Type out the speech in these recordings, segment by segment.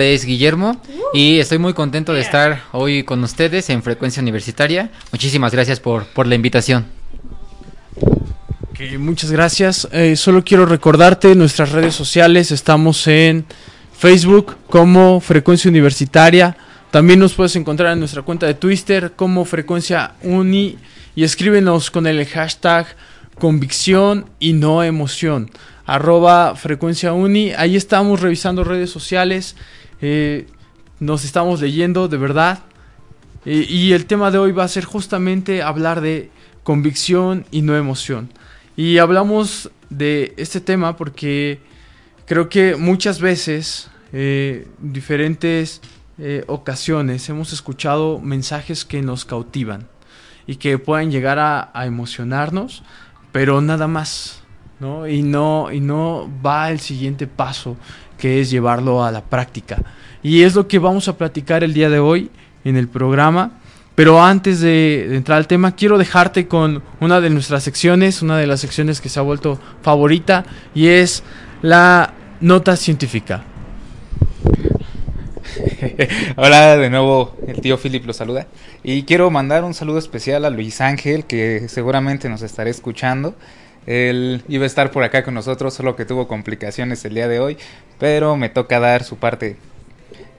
es Guillermo y estoy muy contento de estar hoy con ustedes en Frecuencia Universitaria. Muchísimas gracias por, por la invitación. muchas gracias. Eh, solo quiero recordarte nuestras redes sociales. Estamos en Facebook como Frecuencia Universitaria. También nos puedes encontrar en nuestra cuenta de Twitter como Frecuencia Uni y escríbenos con el hashtag convicción y no emoción arroba frecuencia uni ahí estamos revisando redes sociales eh, nos estamos leyendo de verdad. Eh, y el tema de hoy va a ser justamente hablar de convicción y no emoción. Y hablamos de este tema porque creo que muchas veces, eh, en diferentes ocasiones, hemos escuchado mensajes que nos cautivan y que pueden llegar a, a emocionarnos, pero nada más. ¿no? Y, no, y no va el siguiente paso que es llevarlo a la práctica. Y es lo que vamos a platicar el día de hoy en el programa. Pero antes de, entrar al tema, quiero dejarte con una de nuestras secciones, una de las secciones que se ha vuelto favorita, y es la nota científica. Hola, de nuevo el tío Philip lo saluda. Y quiero mandar un saludo especial a Luis Ángel, que seguramente nos estará escuchando. Él iba a estar por acá con nosotros, solo que tuvo complicaciones el día de hoy, pero me toca dar su parte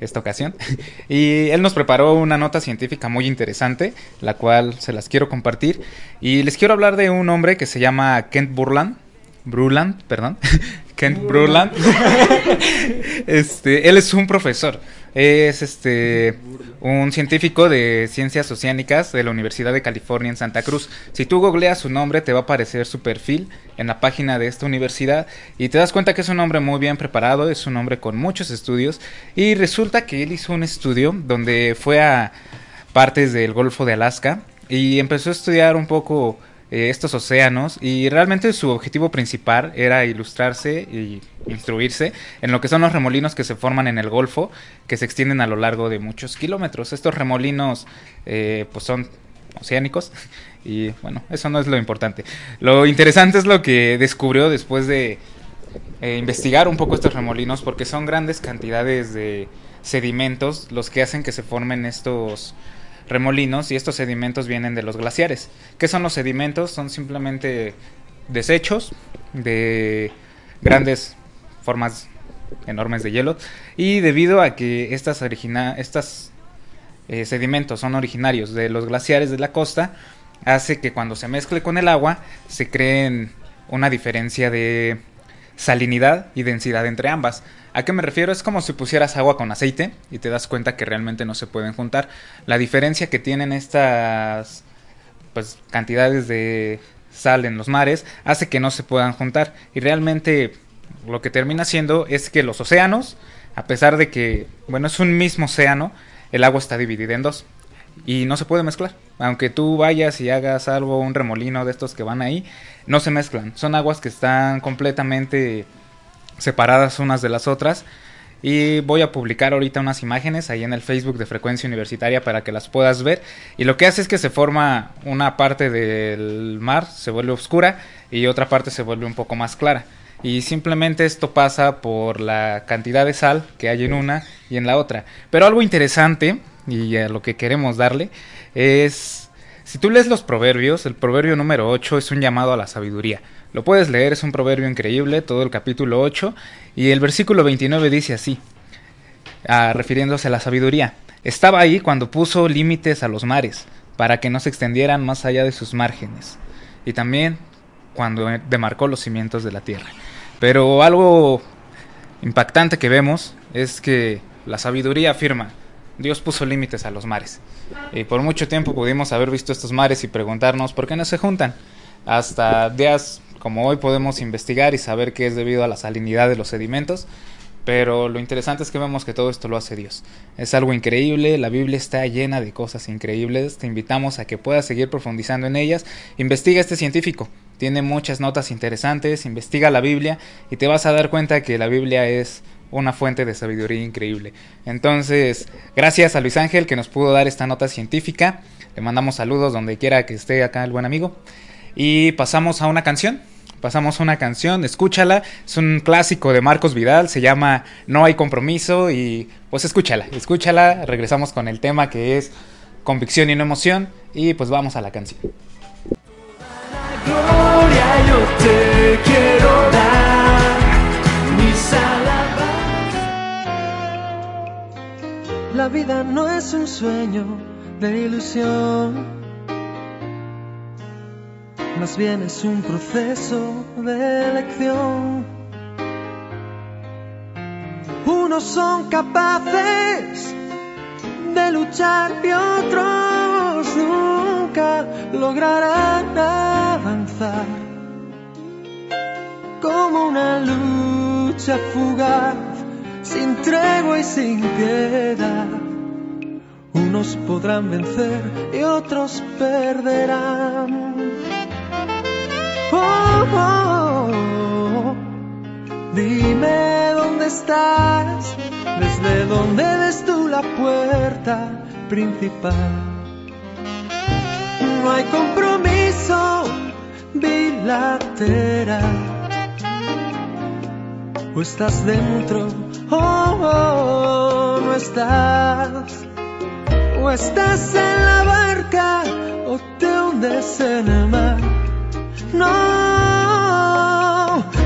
esta ocasión. Y él nos preparó una nota científica muy interesante, la cual se las quiero compartir. Y les quiero hablar de un hombre que se llama Kent Burland. Bruland, perdón. Kent Bruland. este, él es un profesor. Es este un científico de ciencias oceánicas de la Universidad de California en Santa Cruz. Si tú googleas su nombre, te va a aparecer su perfil en la página de esta universidad y te das cuenta que es un hombre muy bien preparado, es un hombre con muchos estudios y resulta que él hizo un estudio donde fue a partes del Golfo de Alaska y empezó a estudiar un poco eh, estos océanos y realmente su objetivo principal era ilustrarse y instruirse en lo que son los remolinos que se forman en el Golfo, que se extienden a lo largo de muchos kilómetros. Estos remolinos eh, pues son oceánicos y bueno, eso no es lo importante. Lo interesante es lo que descubrió después de eh, investigar un poco estos remolinos porque son grandes cantidades de sedimentos los que hacen que se formen estos remolinos y estos sedimentos vienen de los glaciares. ¿Qué son los sedimentos? Son simplemente desechos de grandes formas enormes de hielo y debido a que estas, estas eh, sedimentos son originarios de los glaciares de la costa, hace que cuando se mezcle con el agua se creen una diferencia de salinidad y densidad entre ambas. ¿A qué me refiero? Es como si pusieras agua con aceite y te das cuenta que realmente no se pueden juntar. La diferencia que tienen estas pues, cantidades de sal en los mares hace que no se puedan juntar. Y realmente lo que termina siendo es que los océanos, a pesar de que, bueno, es un mismo océano, el agua está dividida en dos y no se puede mezclar. Aunque tú vayas y hagas algo, un remolino de estos que van ahí, no se mezclan. Son aguas que están completamente separadas unas de las otras. Y voy a publicar ahorita unas imágenes ahí en el Facebook de Frecuencia Universitaria para que las puedas ver. Y lo que hace es que se forma una parte del mar, se vuelve oscura y otra parte se vuelve un poco más clara. Y simplemente esto pasa por la cantidad de sal que hay en una y en la otra. Pero algo interesante, y a lo que queremos darle, es... Si tú lees los proverbios, el proverbio número 8 es un llamado a la sabiduría. Lo puedes leer, es un proverbio increíble, todo el capítulo 8, y el versículo 29 dice así, ah, refiriéndose a la sabiduría. Estaba ahí cuando puso límites a los mares, para que no se extendieran más allá de sus márgenes, y también cuando demarcó los cimientos de la tierra. Pero algo impactante que vemos es que la sabiduría afirma, Dios puso límites a los mares. Y por mucho tiempo pudimos haber visto estos mares y preguntarnos por qué no se juntan. Hasta días como hoy podemos investigar y saber que es debido a la salinidad de los sedimentos, pero lo interesante es que vemos que todo esto lo hace Dios. Es algo increíble, la Biblia está llena de cosas increíbles, te invitamos a que puedas seguir profundizando en ellas. Investiga este científico, tiene muchas notas interesantes, investiga la Biblia y te vas a dar cuenta que la Biblia es una fuente de sabiduría increíble. Entonces, gracias a Luis Ángel que nos pudo dar esta nota científica. Le mandamos saludos donde quiera que esté acá el buen amigo. Y pasamos a una canción pasamos una canción, escúchala, es un clásico de Marcos Vidal, se llama No hay compromiso y pues escúchala, escúchala. Regresamos con el tema que es convicción y no emoción. Y pues vamos a la canción. Gloria, yo te quiero dar mis alabanzas. La vida no es un sueño de ilusión, más bien es un proceso de elección. Unos son capaces de luchar y otros nunca lograrán avanzar. Como una lucha fugaz, sin tregua y sin piedad. Unos podrán vencer y otros perderán. Oh, oh, oh. Dime dónde estás, desde dónde ves tú la puerta principal. No hay compromiso bilateral. O estás dentro o no estás. O estás en la barca o te hundes en el mar. No,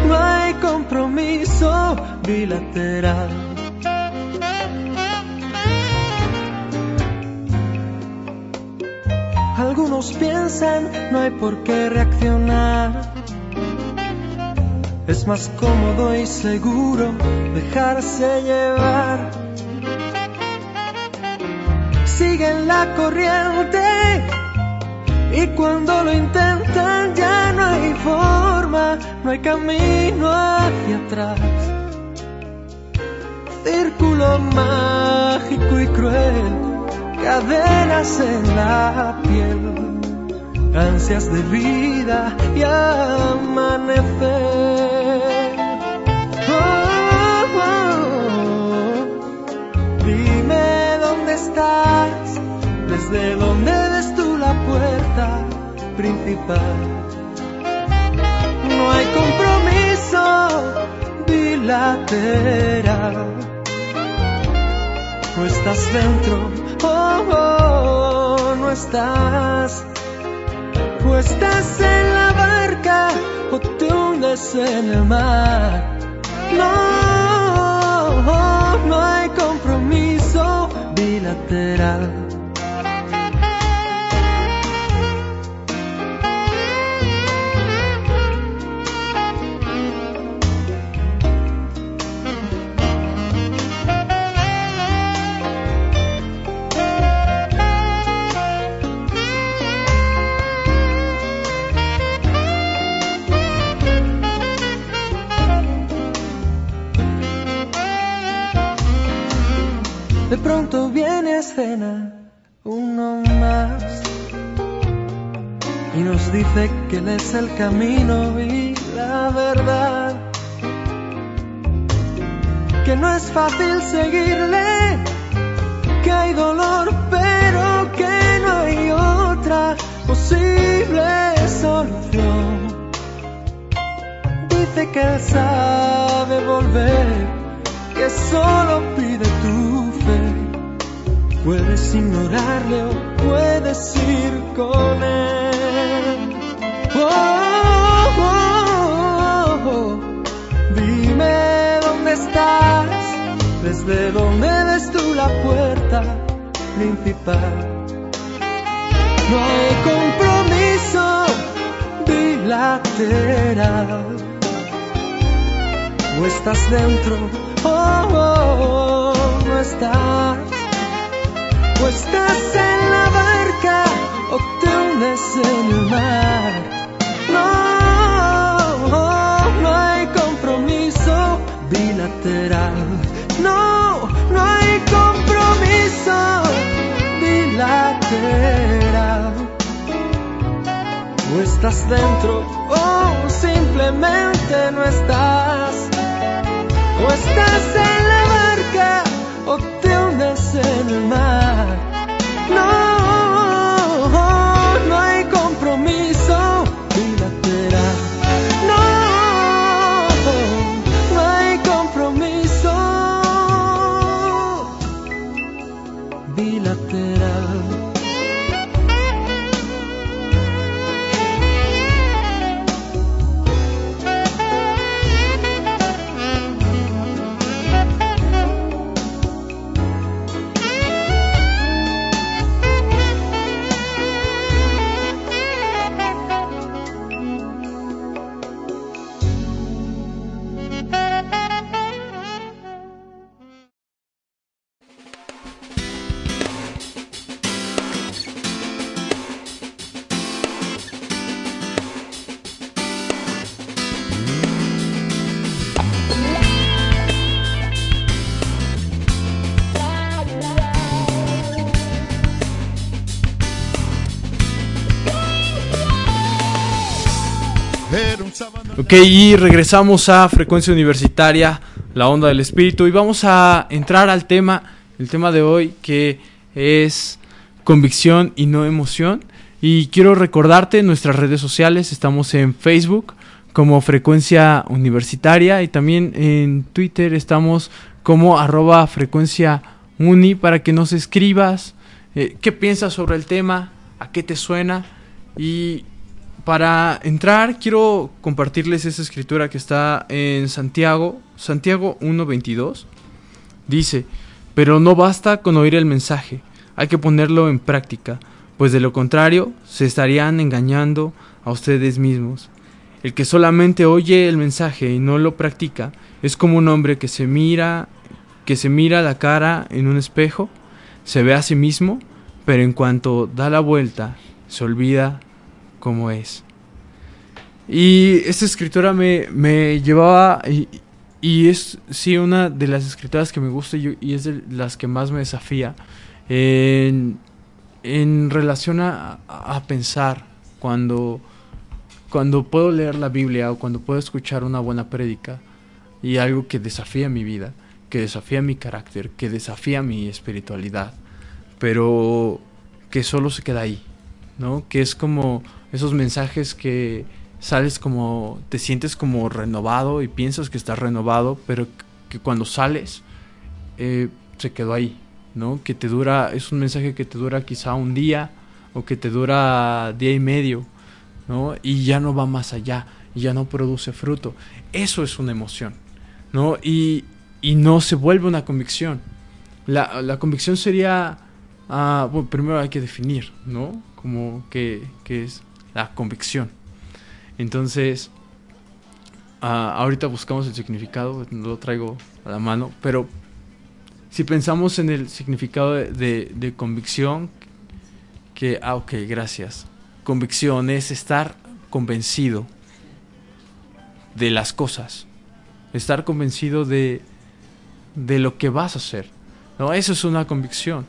no hay compromiso bilateral. Algunos piensan no hay por qué reaccionar. Es más cómodo y seguro dejarse llevar. Siguen la corriente y cuando lo intentan ya no hay forma, no hay camino hacia atrás. Círculo mágico y cruel, cadenas en la piel, ansias de vida y amanecer. Oh, oh, oh. Dime dónde estás, desde dónde puerta principal. No hay compromiso bilateral. No estás dentro, oh, oh, no estás. O estás en la barca o te hundes en el mar. No, no hay compromiso bilateral. Pronto viene a escena uno más y nos dice que él es el camino y la verdad. Que no es fácil seguirle, que hay dolor, pero que no hay otra posible solución. Dice que él sabe volver, que solo pide. Puedes ignorarle o puedes ir con él. Oh, oh, oh, oh. Dime dónde estás, desde dónde ves tú la puerta principal. No hay compromiso bilateral. O estás dentro oh, oh, oh, no estás. O estás en la barca o te hundes en el mar. No, no hay compromiso bilateral. No, no hay compromiso bilateral. O estás dentro o simplemente no estás. O estás en en Ok, y regresamos a Frecuencia Universitaria, la onda del espíritu, y vamos a entrar al tema, el tema de hoy, que es convicción y no emoción. Y quiero recordarte nuestras redes sociales, estamos en Facebook como Frecuencia Universitaria y también en Twitter estamos como arroba frecuencia uni para que nos escribas eh, qué piensas sobre el tema, a qué te suena y para entrar, quiero compartirles esa escritura que está en Santiago, Santiago 1.22. Dice, pero no basta con oír el mensaje, hay que ponerlo en práctica, pues de lo contrario se estarían engañando a ustedes mismos. El que solamente oye el mensaje y no lo practica es como un hombre que se mira, que se mira la cara en un espejo, se ve a sí mismo, pero en cuanto da la vuelta, se olvida como es. Y esta escritora me, me llevaba, y, y, es sí una de las escritoras que me gusta y, y es de las que más me desafía en, en relación a, a, pensar cuando, cuando puedo leer la Biblia o cuando puedo escuchar una buena prédica y algo que desafía mi vida, que desafía mi carácter, que desafía mi espiritualidad, pero que solo se queda ahí, ¿no? Que es como esos mensajes que sales como, te sientes como renovado y piensas que estás renovado, pero que cuando sales eh, se quedó ahí, ¿no? Que te dura, es un mensaje que te dura quizá un día o que te dura día y medio, ¿no? Y ya no va más allá, ya no produce fruto. Eso es una emoción, ¿no? Y, y no se vuelve una convicción. La, la convicción sería, bueno, primero hay que definir, ¿no? Como que, que es la convicción. Entonces, uh, ahorita buscamos el significado, no lo traigo a la mano, pero si pensamos en el significado de convicción, que, ah, ok, gracias. Convicción es estar convencido de las cosas, estar convencido de, de lo que vas a hacer. ¿no? Eso es una convicción.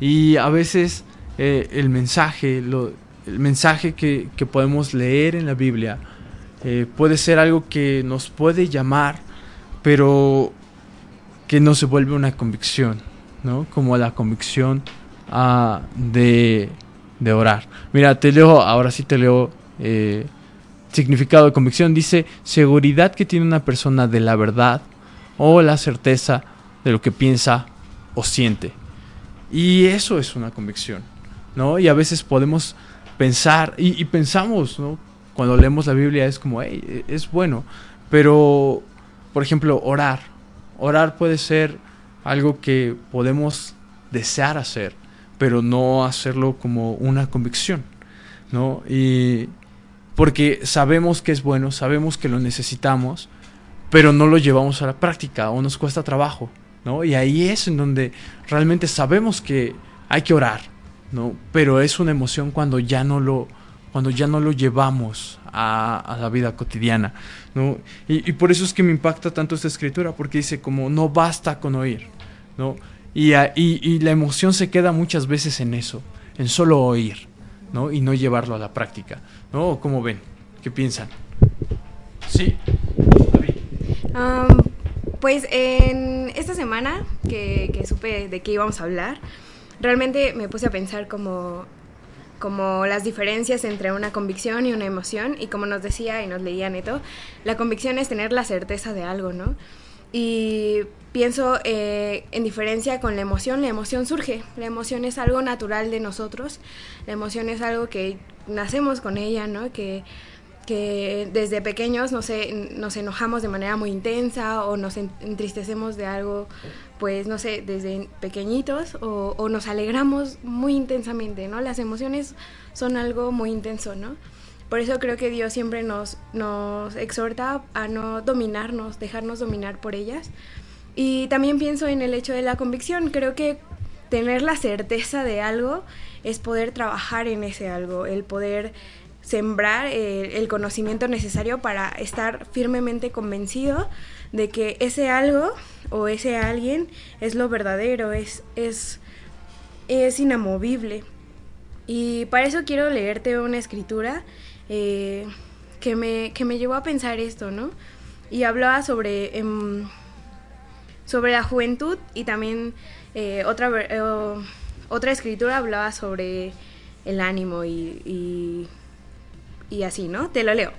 Y a veces eh, el mensaje, lo, el mensaje que, que, podemos leer en la Biblia eh, puede ser algo que nos puede llamar, pero que no se vuelve una convicción, ¿no? Como la convicción uh, de, de, orar. Mira, te leo, ahora sí te leo eh, significado de convicción. Dice, seguridad que tiene una persona de la verdad o la certeza de lo que piensa o siente. Y eso es una convicción, ¿no? Y a veces podemos pensar, y, pensamos. Cuando leemos la Biblia es como, hey, es bueno, pero, por ejemplo, orar. Orar puede ser algo que podemos desear hacer, pero no hacerlo como una convicción, ¿no? Y porque sabemos que es bueno, sabemos que lo necesitamos, pero no lo llevamos a la práctica o nos cuesta trabajo, ¿no? Y ahí es en donde realmente sabemos que hay que orar, ¿no? Pero es una emoción cuando ya no lo, cuando ya no lo llevamos a, a la vida cotidiana, ¿no? Y, y, por eso es que me impacta tanto esta escritura, porque dice como no basta con oír, ¿no? Y, y, y la emoción se queda muchas veces en eso, en solo oír, ¿no? Y no llevarlo a la práctica, ¿no? ¿Cómo ven? ¿Qué piensan? Sí. Um, pues en esta semana que, que supe de qué íbamos a hablar, realmente me puse a pensar como, como las diferencias entre una convicción y una emoción. Y como nos decía y nos leía Neto, la convicción es tener la certeza de algo, ¿no? Y pienso eh, en diferencia con la emoción, la emoción surge, la emoción es algo natural de nosotros, la emoción es algo que nacemos con ella, ¿no? Que, que desde pequeños no sé, nos enojamos de manera muy intensa o nos entristecemos de algo, pues no sé, desde pequeñitos o, nos alegramos muy intensamente, ¿no? Las emociones son algo muy intenso, ¿no? Por eso creo que Dios siempre nos, nos exhorta a no dominarnos, dejarnos dominar por ellas. Y también pienso en el hecho de la convicción. Creo que tener la certeza de algo es poder trabajar en ese algo, el poder sembrar eh, el conocimiento necesario para estar firmemente convencido de que ese algo o ese alguien es lo verdadero, es, es, es inamovible. Y para eso quiero leerte una escritura eh, que, me, que me llevó a pensar esto, ¿no? Y hablaba sobre, em, sobre la juventud y también eh, otra, eh, otra escritura hablaba sobre el ánimo y, y, y así, ¿no? Te lo leo.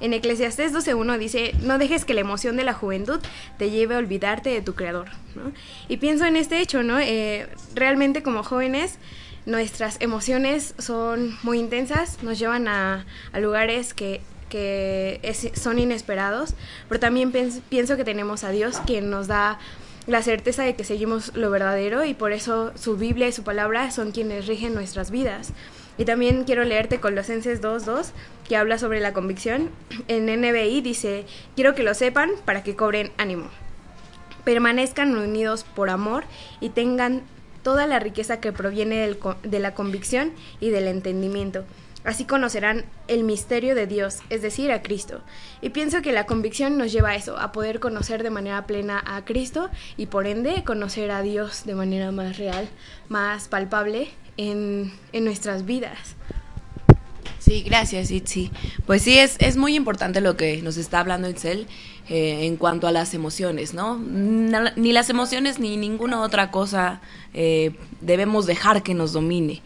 En Eclesiastés 12.1 dice, no dejes que la emoción de la juventud te lleve a olvidarte de tu creador, ¿no? Y pienso en este hecho, ¿no? Eh, realmente como jóvenes nuestras emociones son muy intensas, nos llevan a, lugares que, que son inesperados, pero también pienso que tenemos a Dios quien nos da la certeza de que seguimos lo verdadero y por eso su Biblia y su palabra son quienes rigen nuestras vidas. Y también quiero leerte Colosenses 2.2, que habla sobre la convicción. En NBI dice, quiero que lo sepan para que cobren ánimo. Permanezcan unidos por amor y tengan toda la riqueza que proviene del, de la convicción y del entendimiento. Así conocerán el misterio de Dios, es decir, a Cristo. Y pienso que la convicción nos lleva a eso, a poder conocer de manera plena a Cristo y por ende conocer a Dios de manera más real, más palpable en, en nuestras vidas. Sí, gracias, Itzi. Pues sí, es, es muy importante lo que nos está hablando Itzel eh, en cuanto a las emociones, ¿no? Ni las emociones ni ninguna otra cosa eh, debemos dejar que nos domine.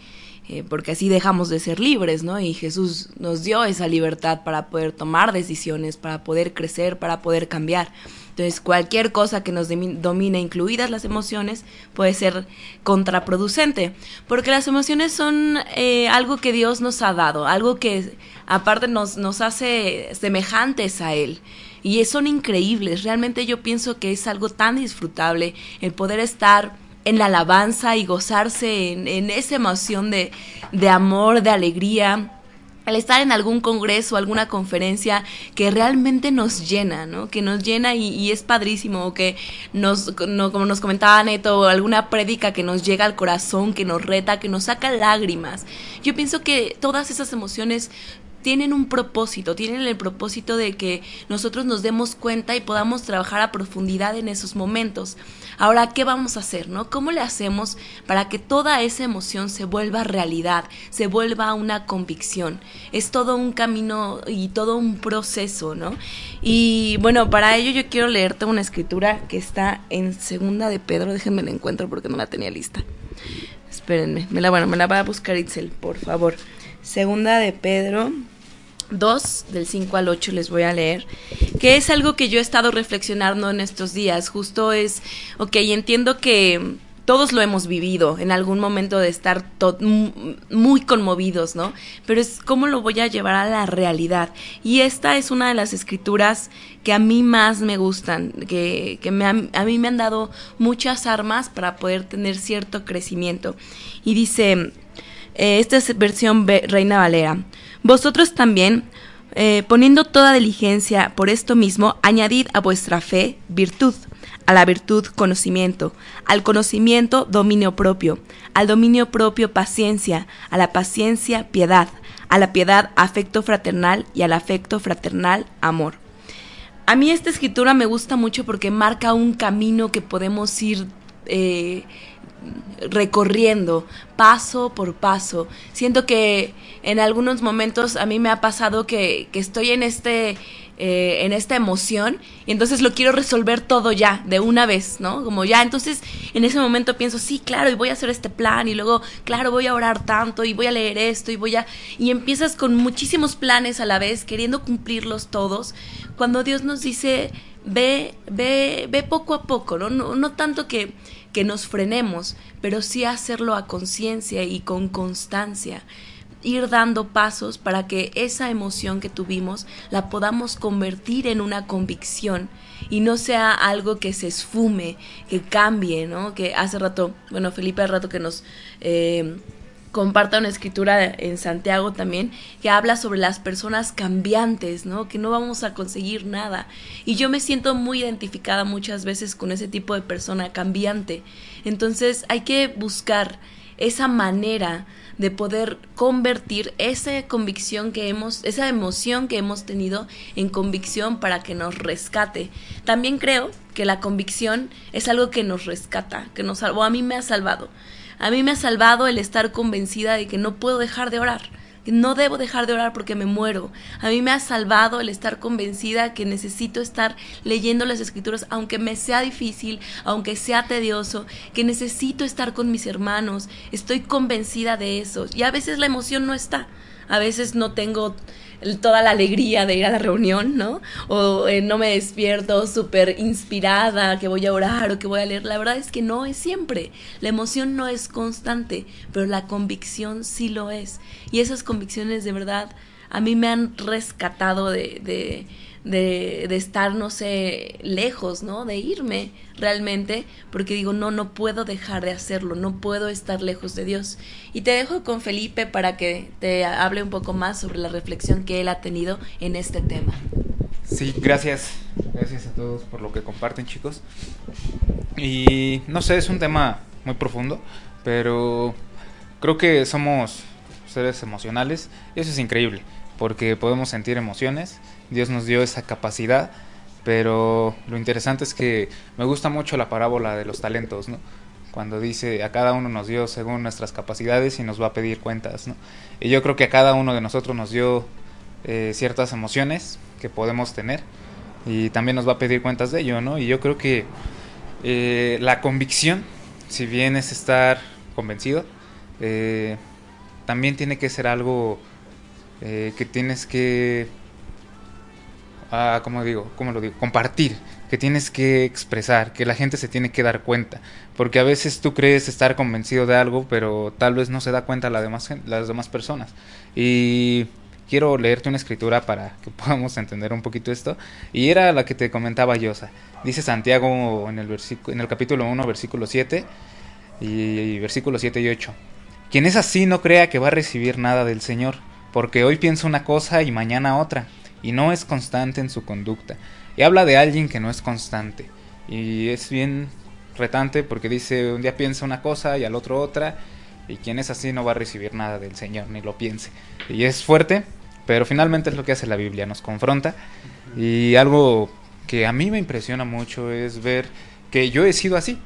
Eh, porque así dejamos de ser libres, ¿no? Y Jesús nos dio esa libertad para poder tomar decisiones, para poder crecer, para poder cambiar. Entonces, cualquier cosa que nos domine, incluidas las emociones, puede ser contraproducente, porque las emociones son eh, algo que Dios nos ha dado, algo que aparte nos, nos hace semejantes a Él. Y son increíbles, realmente yo pienso que es algo tan disfrutable el poder estar en la alabanza y gozarse en, en esa emoción de, de amor, de alegría, al estar en algún congreso, alguna conferencia que realmente nos llena, ¿no? Que nos llena y, es padrísimo, que nos, no, como nos comentaba Neto, alguna prédica que nos llega al corazón, que nos reta, que nos saca lágrimas. Yo pienso que todas esas emociones tienen un propósito, tienen el propósito de que nosotros nos demos cuenta y podamos trabajar a profundidad en esos momentos. Ahora, ¿qué vamos a hacer, no? ¿Cómo le hacemos para que toda esa emoción se vuelva realidad, se vuelva una convicción? Es todo un camino y todo un proceso, ¿no? Y bueno, para ello yo quiero leerte una escritura que está en Segunda de Pedro, déjenme la encuentro porque no la tenía lista. Espérenme, me la, bueno, me la va a buscar Itzel, por favor. Segunda de Pedro 2, del 5 al 8 les voy a leer, que es algo que yo he estado reflexionando en estos días. Justo es, ok, entiendo que todos lo hemos vivido en algún momento de estar muy conmovidos, ¿no? Pero es cómo lo voy a llevar a la realidad. Y esta es una de las escrituras que a mí más me gustan, que, que me, a mí me han dado muchas armas para poder tener cierto crecimiento. Y dice, eh, esta es versión Reina Valera. Vosotros también, eh, poniendo toda diligencia por esto mismo, añadid a vuestra fe virtud, a la virtud conocimiento, al conocimiento dominio propio, al dominio propio paciencia, a la paciencia piedad, a la piedad afecto fraternal y al afecto fraternal amor. A mí esta escritura me gusta mucho porque marca un camino que podemos ir eh, recorriendo paso por paso. Siento que en algunos momentos a mí me ha pasado que, que estoy en este eh, en esta emoción y entonces lo quiero resolver todo ya, de una vez, ¿no? Como ya, entonces en ese momento pienso, sí, claro, y voy a hacer este plan y luego, claro, voy a orar tanto y voy a leer esto y voy a... Y empiezas con muchísimos planes a la vez, queriendo cumplirlos todos, cuando Dios nos dice, ve, ve, ve poco a poco, ¿no? No, no tanto que, que nos frenemos, pero sí hacerlo a conciencia y con constancia ir dando pasos para que esa emoción que tuvimos la podamos convertir en una convicción y no sea algo que se esfume, que cambie, ¿no? Que hace rato, bueno, Felipe hace rato que nos eh, comparta una escritura en Santiago también que habla sobre las personas cambiantes, ¿no? Que no vamos a conseguir nada. Y yo me siento muy identificada muchas veces con ese tipo de persona cambiante. Entonces hay que buscar esa manera de poder convertir esa convicción que hemos, esa emoción que hemos tenido en convicción para que nos rescate. También creo que la convicción es algo que nos rescata, que nos salvó, a mí me ha salvado. A mí me ha salvado el estar convencida de que no puedo dejar de orar no debo dejar de orar porque me muero. A mí me ha salvado el estar convencida que necesito estar leyendo las escrituras, aunque me sea difícil, aunque sea tedioso, que necesito estar con mis hermanos. Estoy convencida de eso. Y a veces la emoción no está. A veces no tengo toda la alegría de ir a la reunión, ¿no? O eh, no me despierto súper inspirada que voy a orar o que voy a leer. La verdad es que no es siempre. La emoción no es constante, pero la convicción sí lo es. Y esas convicciones de verdad a mí me han rescatado de, de de, de, estar, no sé, lejos, ¿no? De irme realmente, porque digo, no, no puedo dejar de hacerlo, no puedo estar lejos de Dios. Y te dejo con Felipe para que te hable un poco más sobre la reflexión que él ha tenido en este tema. Sí, gracias. Gracias a todos por lo que comparten, chicos. Y no sé, es un tema muy profundo, pero creo que somos seres emocionales y eso es increíble, porque podemos sentir emociones Dios nos dio esa capacidad, pero lo interesante es que me gusta mucho la parábola de los talentos, ¿no? Cuando dice a cada uno nos dio según nuestras capacidades y nos va a pedir cuentas, ¿no? Y yo creo que a cada uno de nosotros nos dio eh, ciertas emociones que podemos tener y también nos va a pedir cuentas de ello, ¿no? Y yo creo que eh, la convicción, si bien es estar convencido, eh, también tiene que ser algo que tienes que a, como digo, como lo digo, compartir, que tienes que expresar, que la gente se tiene que dar cuenta, porque a veces tú crees estar convencido de algo, pero tal vez no se da cuenta la demás, las demás personas. Y quiero leerte una escritura para que podamos entender un poquito esto, y era la que te comentaba Yosa. Dice Santiago en el, versículo, en el capítulo 1, versículo 7 y versículo 7 y 8. Quien es así no crea que va a recibir nada del Señor, porque hoy piensa una cosa y mañana otra y no es constante en su conducta. Y habla de alguien que no es constante. Y es bien retante porque dice un día piensa una cosa y al otro otra. Y quien es así no va a recibir nada del Señor, ni lo piense. Y es fuerte, pero finalmente es lo que hace la Biblia, nos confronta. Y algo que a mí me impresiona mucho es ver que yo he sido así.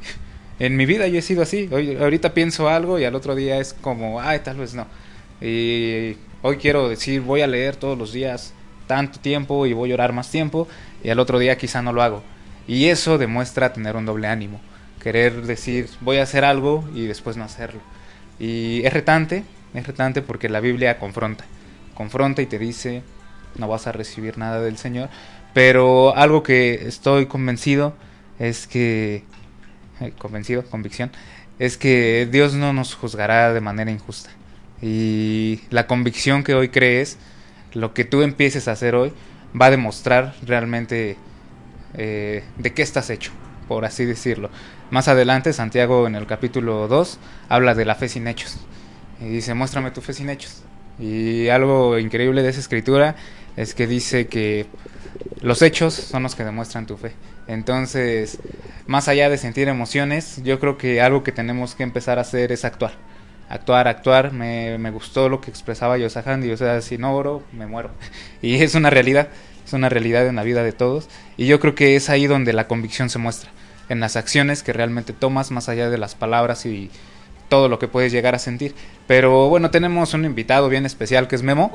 En mi vida yo he sido así. Hoy, ahorita pienso algo y al otro día es como, ay, tal vez no. Y hoy quiero decir, voy a leer todos los días tanto tiempo y voy a orar más tiempo y al otro día quizá no lo hago. Y eso demuestra tener un doble ánimo, querer decir voy a hacer algo y después no hacerlo. Y es retante, es retante porque la Biblia confronta, confronta y te dice no vas a recibir nada del Señor, pero algo que estoy convencido es que, eh, convencido, convicción, es que Dios no nos juzgará de manera injusta. Y la convicción que hoy crees, lo que tú empieces a hacer hoy va a demostrar realmente eh, de qué estás hecho, por así decirlo. Más adelante, Santiago en el capítulo 2 habla de la fe sin hechos. Y dice, muéstrame tu fe sin hechos. Y algo increíble de esa escritura es que dice que los hechos son los que demuestran tu fe. Entonces, más allá de sentir emociones, yo creo que algo que tenemos que empezar a hacer es actuar actuar, actuar. Me, me gustó lo que expresaba Yosahandi, o sea, si no oro, me muero. Y es una realidad, es una realidad en la vida de todos. Y yo creo que es ahí donde la convicción se muestra, en las acciones que realmente tomas, más allá de las palabras y todo lo que puedes llegar a sentir. Pero bueno, tenemos un invitado bien especial que es Memo.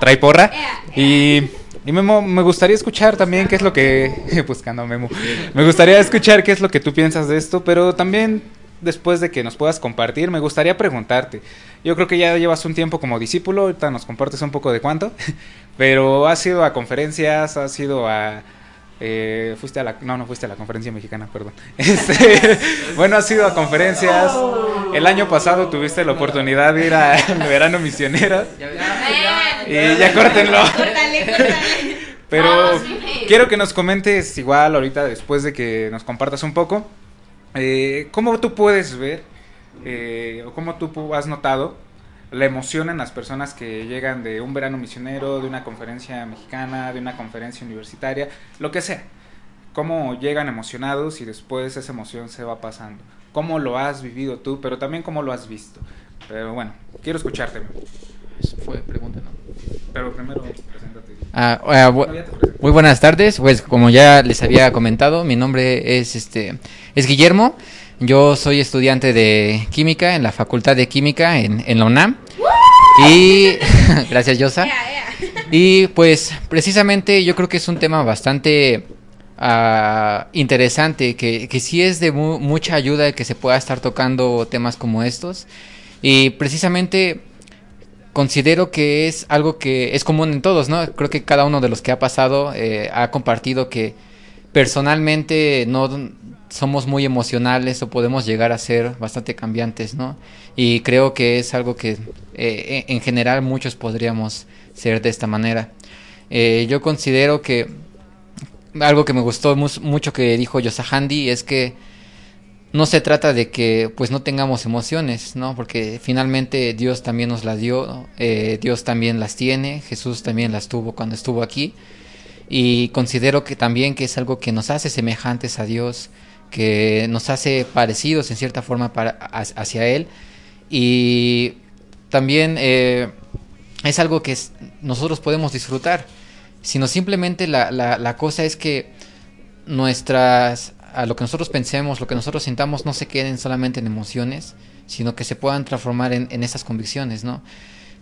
Trae porra. Y y Memo, me gustaría escuchar también qué es lo que... Buscando Memo. Me gustaría escuchar qué es lo que tú piensas de esto, pero también después de que nos puedas compartir, me gustaría preguntarte. Yo creo que ya llevas un tiempo como discípulo, ahorita nos compartes un poco de cuánto, Pero has ido a conferencias, has ido a... eh, fuiste a la... No, no fuiste a la conferencia mexicana, perdón. Este, bueno, has ido a conferencias. El año pasado tuviste la oportunidad de ir al verano misionero. Y ya córtenlo. Pero quiero que nos comentes igual ahorita, después de que nos compartas un poco, eh, cómo tú puedes ver eh, o cómo tú has notado la emoción en las personas que llegan de un verano misionero, de una conferencia mexicana, de una conferencia universitaria, lo que sea. Cómo llegan emocionados y después esa emoción se va pasando. Cómo lo has vivido tú, pero también cómo lo has visto. Pero bueno, quiero escucharte. Eso fue pregunta, ¿no? Pero primero, preséntate. Ah, ah, bu- muy buenas tardes. Pues como ya les había comentado, mi nombre es este es Guillermo. Yo soy estudiante de química en la Facultad de Química en, en la UNAM. Y gracias, Yosa. Y pues precisamente yo creo que es un tema bastante ah, interesante, que, que sí es de mu- mucha ayuda que se pueda estar tocando temas como estos. Y precisamente considero que es algo que es común en todos, ¿no? Creo que cada uno de los que ha pasado eh, ha compartido que personalmente no somos muy emocionales o podemos llegar a ser bastante cambiantes, ¿no? Y creo que es algo que eh, en en general muchos podríamos ser de esta manera. Eh, yo considero que algo que me gustó mucho que dijo Yosahandi es que no se trata de que pues no tengamos emociones, ¿no? Porque finalmente Dios también nos las dio, eh, Dios también las tiene, Jesús también las tuvo cuando estuvo aquí y considero que también que es algo que nos hace semejantes a Dios, que nos hace parecidos en cierta forma hacia Él y también eh, es algo que nosotros podemos disfrutar, sino simplemente la, la, la cosa es que nuestras a lo que nosotros pensemos, lo que nosotros sintamos no se queden solamente en emociones, sino que se puedan transformar en, en esas convicciones, ¿no?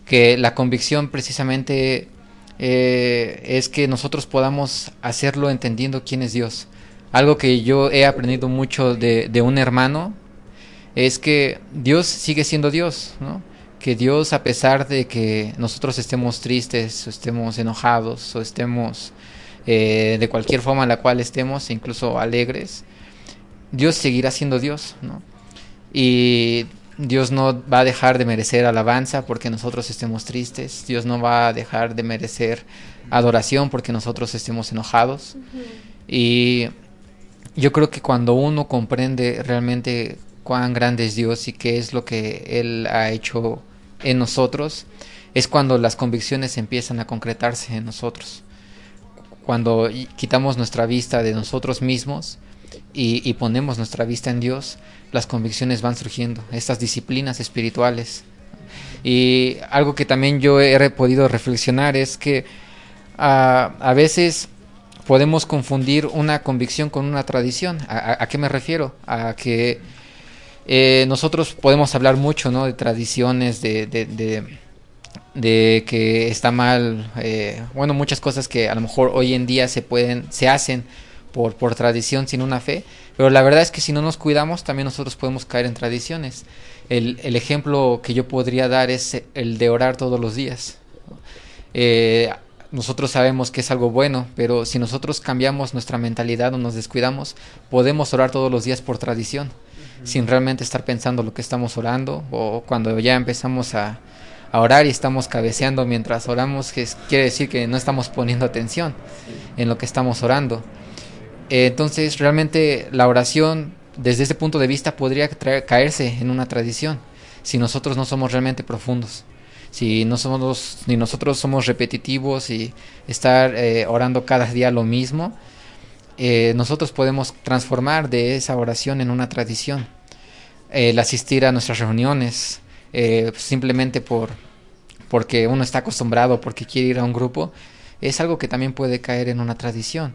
Que la convicción precisamente eh, es que nosotros podamos hacerlo entendiendo quién es Dios. Algo que yo he aprendido mucho de, de un hermano es que Dios sigue siendo Dios, ¿no? Que Dios, a pesar de que nosotros estemos tristes, o estemos enojados, o estemos eh, de cualquier forma en la cual estemos, incluso alegres, Dios seguirá siendo Dios, ¿no? Y Dios no va a dejar de merecer alabanza porque nosotros estemos tristes, Dios no va a dejar de merecer adoración porque nosotros estemos enojados. Y yo creo que cuando uno comprende realmente cuán grande es Dios y qué es lo que Él ha hecho en nosotros, es cuando las convicciones empiezan a concretarse en nosotros. Cuando quitamos nuestra vista de nosotros mismos y, ponemos nuestra vista en Dios, las convicciones van surgiendo, estas disciplinas espirituales. Y algo que también yo he podido reflexionar es que ah, a veces podemos confundir una convicción con una tradición. ¿A, qué me refiero? A que eh, nosotros podemos hablar mucho ¿no? de tradiciones, de, de, de- que está mal, eh, bueno, muchas cosas que a lo mejor hoy en día se pueden, se hacen por, por tradición sin una fe, pero la verdad es que si no nos cuidamos también nosotros podemos caer en tradiciones. El, el ejemplo que yo podría dar es el de orar todos los días. Eh, nosotros sabemos que es algo bueno, pero si nosotros cambiamos nuestra mentalidad o nos descuidamos, podemos orar todos los días por tradición, sin realmente estar pensando lo que estamos orando, o cuando ya empezamos a, a orar y estamos cabeceando mientras oramos, que es- quiere decir que no estamos poniendo atención en lo que estamos orando. Eh, entonces, realmente la oración, desde ese punto de vista, podría caerse en una tradición, si nosotros no somos realmente profundos si ni nosotros somos repetitivos y estar eh, orando cada día lo mismo, eh, nosotros podemos transformar de esa oración en una tradición. El asistir a nuestras reuniones eh, simplemente por porque uno está acostumbrado, porque quiere ir a un grupo, es algo que también puede caer en una tradición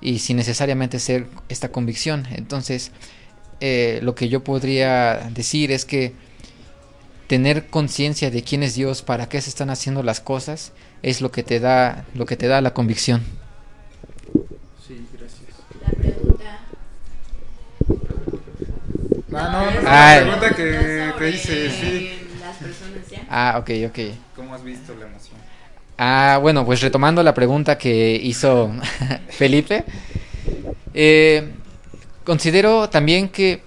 y sin necesariamente ser esta convicción. Entonces, eh, lo que yo podría decir es que tener conciencia de quién es Dios, para qué se están haciendo las cosas, es lo que te da, lo que te da la convicción. Sí, gracias. La pregunta. Ah, no, no, Ah, la pregunta que No te hice, sí. Las personas ya. Ah, ok, ok. ¿Cómo has visto la emoción? Ah, bueno, pues retomando la pregunta que hizo Felipe, eh, considero también que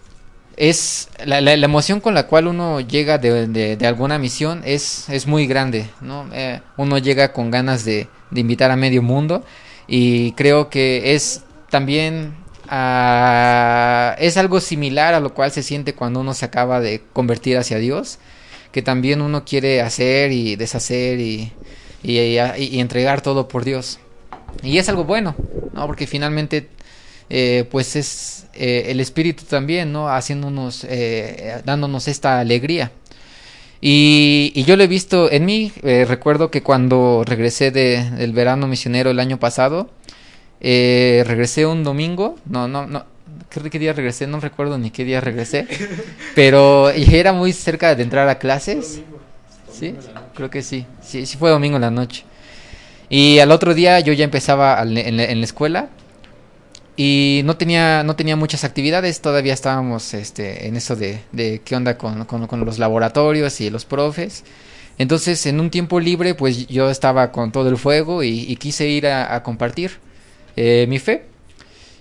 es la, la, emoción con la cual uno llega de, de, alguna misión es, es muy grande, ¿no? Eh, uno llega con ganas de, de, invitar a medio mundo y creo que es también uh, es algo similar a lo cual se siente cuando uno se acaba de convertir hacia Dios, que también uno quiere hacer y deshacer y, y, y entregar todo por Dios. Y es algo bueno, ¿no? Porque finalmente eh, pues es eh, el espíritu también, ¿no? Haciéndonos, eh, dándonos esta alegría. Y, y, yo lo he visto en mí, recuerdo que cuando regresé de, del verano misionero el año pasado, regresé un domingo, no, no, no, ¿qué, día regresé? No recuerdo ni qué día regresé, pero era muy cerca de entrar a clases. Sí, creo que sí, sí, sí fue domingo en la noche. Y al otro día yo ya empezaba en en la escuela y no tenía no tenía muchas actividades. Todavía estábamos este en eso de, de qué onda con, con, los laboratorios y los profes. Entonces en un tiempo libre pues yo estaba con todo el fuego y, quise ir a, compartir eh, mi fe.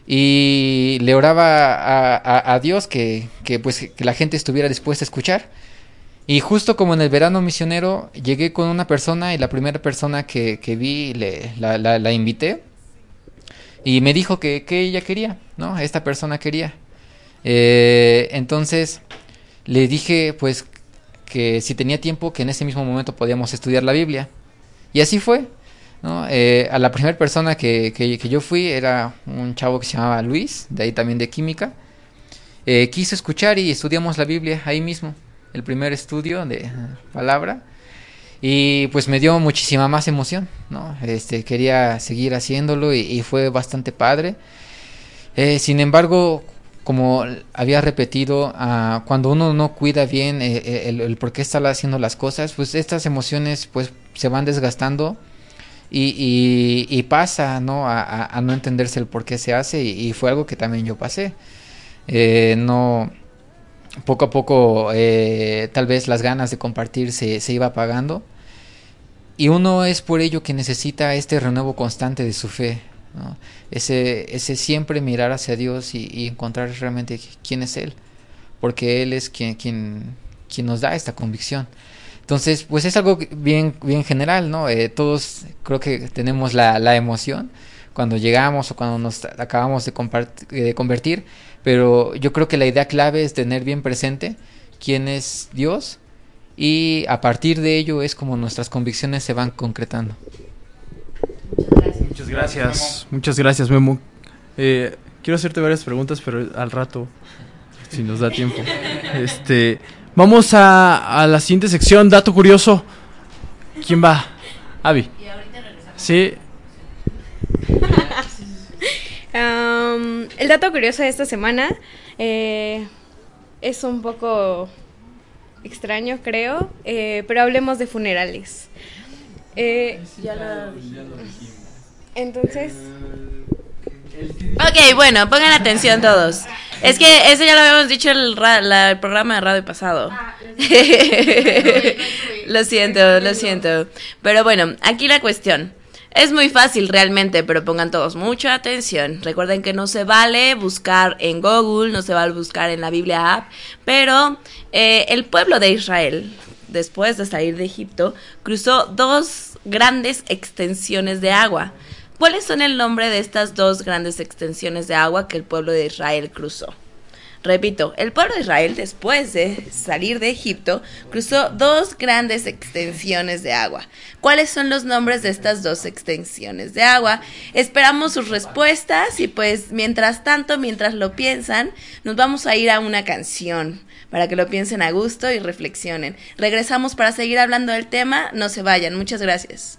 Y le oraba a, a, Dios que, que, pues que la gente estuviera dispuesta a escuchar. Y justo como en el verano misionero llegué con una persona y la primera persona que, que vi le, la, la, la invité y me dijo que, que ella quería, ¿no? Esta persona quería. Eh, entonces le dije, pues, que si tenía tiempo, que en ese mismo momento podíamos estudiar la Biblia. Y así fue. ¿no? Eh, a la primera persona que, que, yo fui era un chavo que se llamaba Luis, de ahí también de química. Eh, quiso escuchar y estudiamos la Biblia ahí mismo, el primer estudio de palabra. Y pues me dio muchísima más emoción, ¿no? Este, quería seguir haciéndolo y, fue bastante padre. Eh, sin embargo, como había repetido, uh, cuando uno no cuida bien eh, eh, el, por qué está haciendo las cosas, pues estas emociones pues se van desgastando y, pasa, ¿no? A, a, no entenderse el por qué se hace y, y fue algo que también yo pasé. Eh, no poco a poco eh, tal vez las ganas de compartir se, se iba apagando y uno es por ello que necesita este renuevo constante de su fe, ese, ese siempre mirar hacia Dios y, encontrar realmente quién es Él, porque Él es quien, quien, quien nos da esta convicción. Entonces, pues es algo bien, bien general, ¿no? Eh, todos creo que tenemos la, la, emoción cuando llegamos o cuando nos acabamos de, de convertir, pero yo creo que la idea clave es tener bien presente quién es Dios y a partir de ello es como nuestras convicciones se van concretando. Muchas gracias. Muchas gracias, Memo. Eh, quiero hacerte varias preguntas, pero al rato, si nos da tiempo. Este, vamos a, a la siguiente sección, dato curioso. ¿Quién va? Avi. Sí. Um, el dato curioso de esta semana eh, es un poco extraño, creo, eh, pero hablemos de funerales. Eh, ya lo... Entonces... Ok, bueno, pongan atención todos. Es que eso ya lo habíamos dicho el, el programa de radio pasado. lo siento, lo siento. Pero bueno, aquí la cuestión. Es muy fácil realmente, pero pongan todos mucha atención. Recuerden que no se vale buscar en Google, no se vale buscar en la Biblia app, pero eh, el pueblo de Israel, después de salir de Egipto, cruzó dos grandes extensiones de agua. ¿Cuáles son el nombre de estas dos grandes extensiones de agua que el pueblo de Israel cruzó? Repito, el pueblo de Israel, después de salir de Egipto, cruzó dos grandes extensiones de agua. ¿Cuáles son los nombres de estas dos extensiones de agua? Esperamos sus respuestas y pues mientras tanto, mientras lo piensan, nos vamos a ir a una canción para que lo piensen a gusto y reflexionen. Regresamos para seguir hablando del tema, no se vayan, muchas gracias.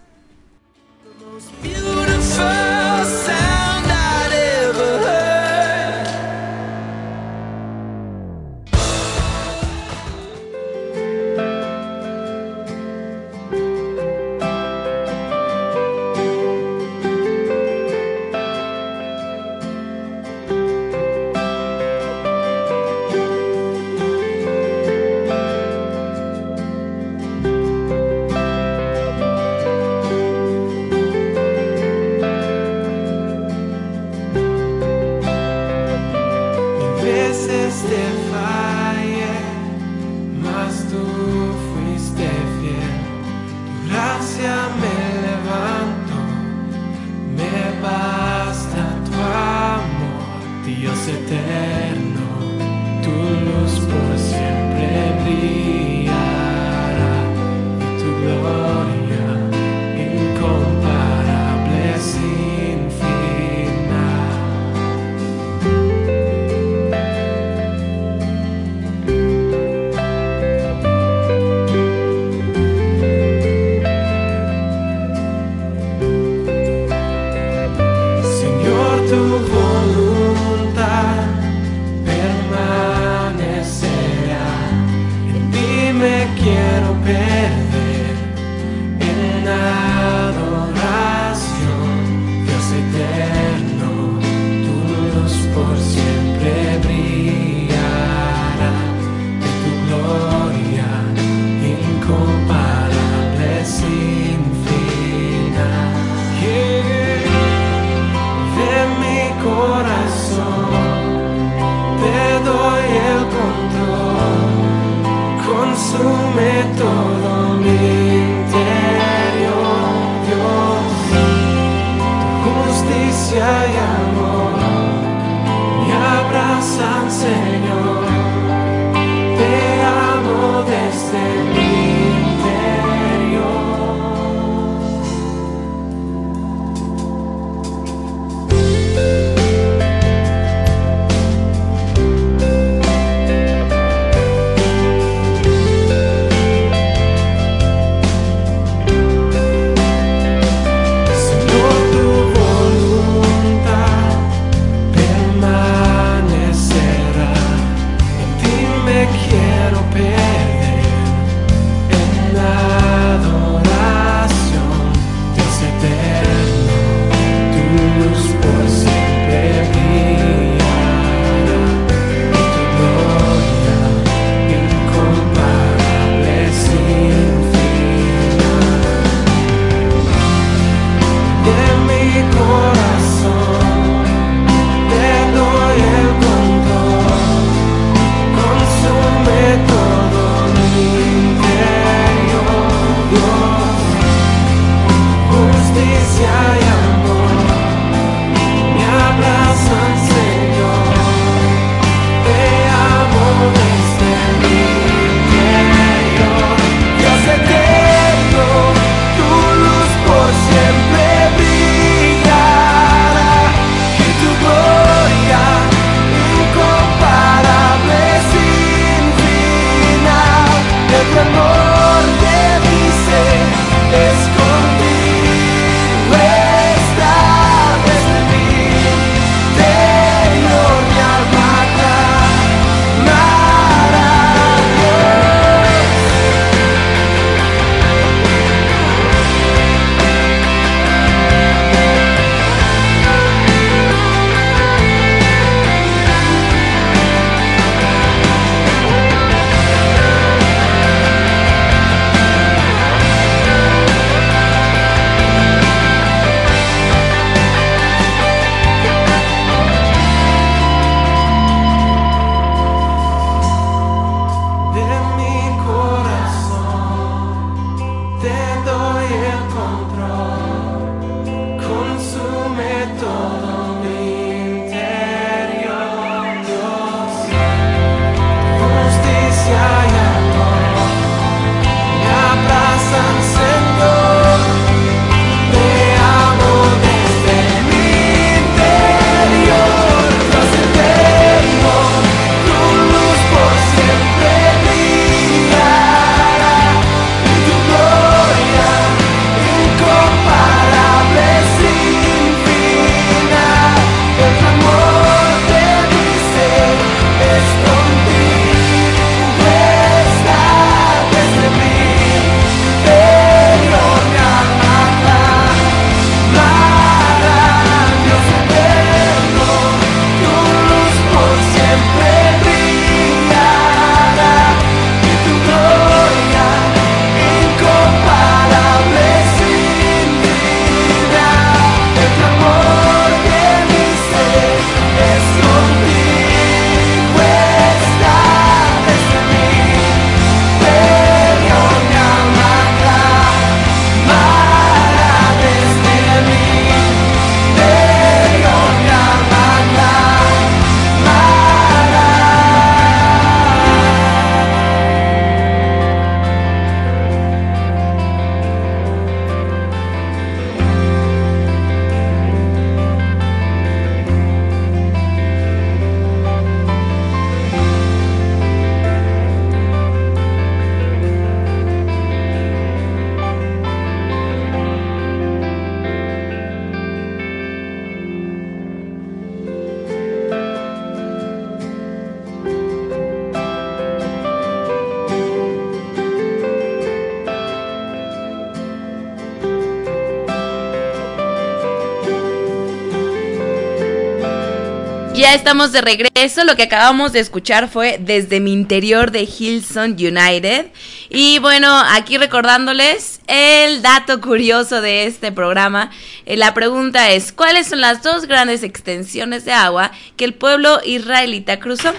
Estamos de regreso. Lo que acabamos de escuchar fue Desde mi interior de Hillsong United. Y bueno, aquí recordándoles el dato curioso de este programa. Eh, la pregunta es, ¿cuáles son las dos grandes extensiones de agua que el pueblo israelita cruzó?